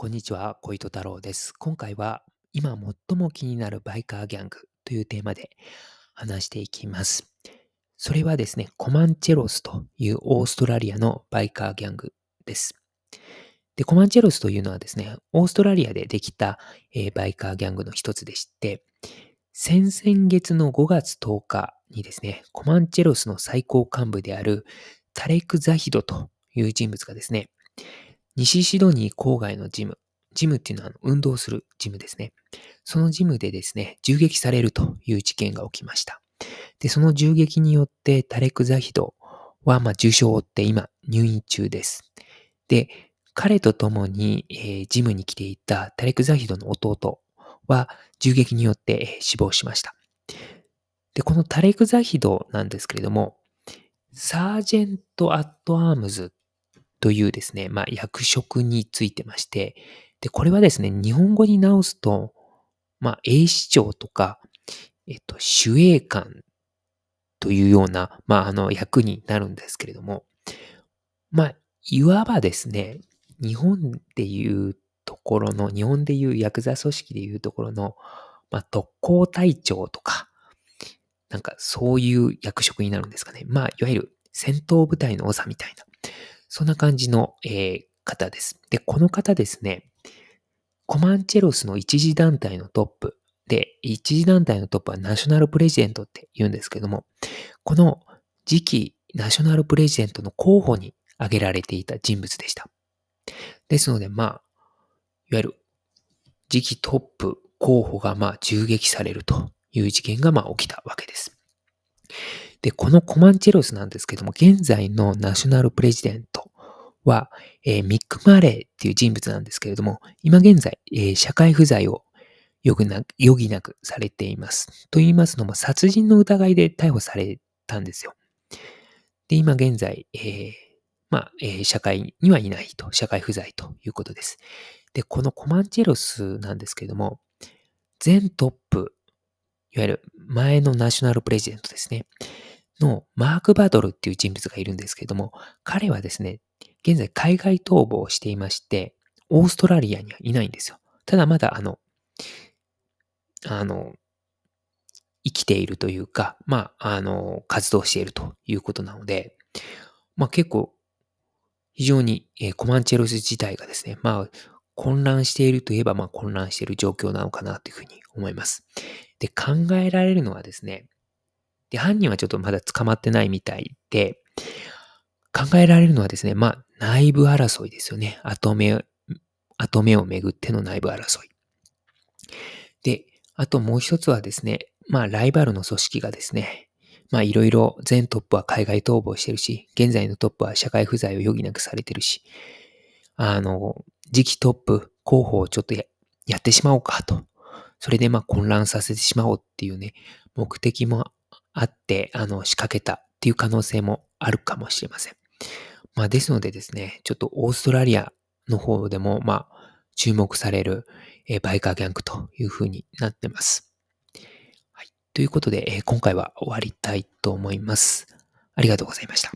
こんにちは、小糸太郎です。今回は今最も気になるバイカーギャングというテーマで話していきます。それはですね、コマンチェロスというオーストラリアのバイカーギャングです。で、コマンチェロスというのはですね、オーストラリアでできた、えー、バイカーギャングの一つでして、先々月の5月10日にですね、コマンチェロスの最高幹部であるタレク・ザヒドという人物がですね、西シドニー郊外のジム。ジムっていうのは運動するジムですね。そのジムでですね、銃撃されるという事件が起きました。で、その銃撃によってタレク・ザヒドは、まあ、重傷を負って今入院中です。で、彼と共に、えー、ジムに来ていたタレク・ザヒドの弟は銃撃によって、死亡しました。で、このタレク・ザヒドなんですけれども、サージェント・アット・アームズというですね、まあ、役職についてまして、で、これはですね、日本語に直すと、まあ、英市長とか、えっと、守衛官というような、まあ、あの、役になるんですけれども、まあ、いわばですね、日本でいうところの、日本でいうヤクザ組織でいうところの、まあ、特攻隊長とか、なんかそういう役職になるんですかね。まあ、いわゆる戦闘部隊の長みたいな、そんな感じの、えー、方です。で、この方ですね、コマンチェロスの一次団体のトップで、一次団体のトップはナショナルプレジデントって言うんですけども、この次期ナショナルプレジデントの候補に挙げられていた人物でした。ですので、まあ、いわゆる次期トップ候補がまあ銃撃されるという事件がまあ起きたわけです。で、このコマンチェロスなんですけども、現在のナショナルプレジデントは、えー、ミック・マレーっていう人物なんですけれども、今現在、えー、社会不在を余儀なくされています。と言いますのも、殺人の疑いで逮捕されたんですよ。で、今現在、えー、まあ、えー、社会にはいないと、社会不在ということです。で、このコマンチェロスなんですけれども、全トップ、いわゆる前のナショナルプレジデントですね。のマーク・バドルっていう人物がいるんですけれども、彼はですね、現在海外逃亡していまして、オーストラリアにはいないんですよ。ただまだあの、あの、生きているというか、まあ、あの、活動しているということなので、まあ結構、非常に、えー、コマンチェロス自体がですね、まあ、混乱しているといえば、まあ混乱している状況なのかなというふうに思います。で、考えられるのはですね、で、犯人はちょっとまだ捕まってないみたいで、考えられるのはですね、まあ、内部争いですよね。後目、後目をめぐっての内部争い。で、あともう一つはですね、まあ、ライバルの組織がですね、まあ、いろいろ前トップは海外逃亡してるし、現在のトップは社会不在を余儀なくされてるし、あの、次期トップ候補をちょっとややってしまおうかと。それでまあ混乱させてしまおうっていうね、目的もあって、あの、仕掛けたっていう可能性もあるかもしれません。まあ、ですのでですね、ちょっとオーストラリアの方でも、まあ、注目される、えー、バイカーギャングというふうになってます。はい。ということで、えー、今回は終わりたいと思います。ありがとうございました。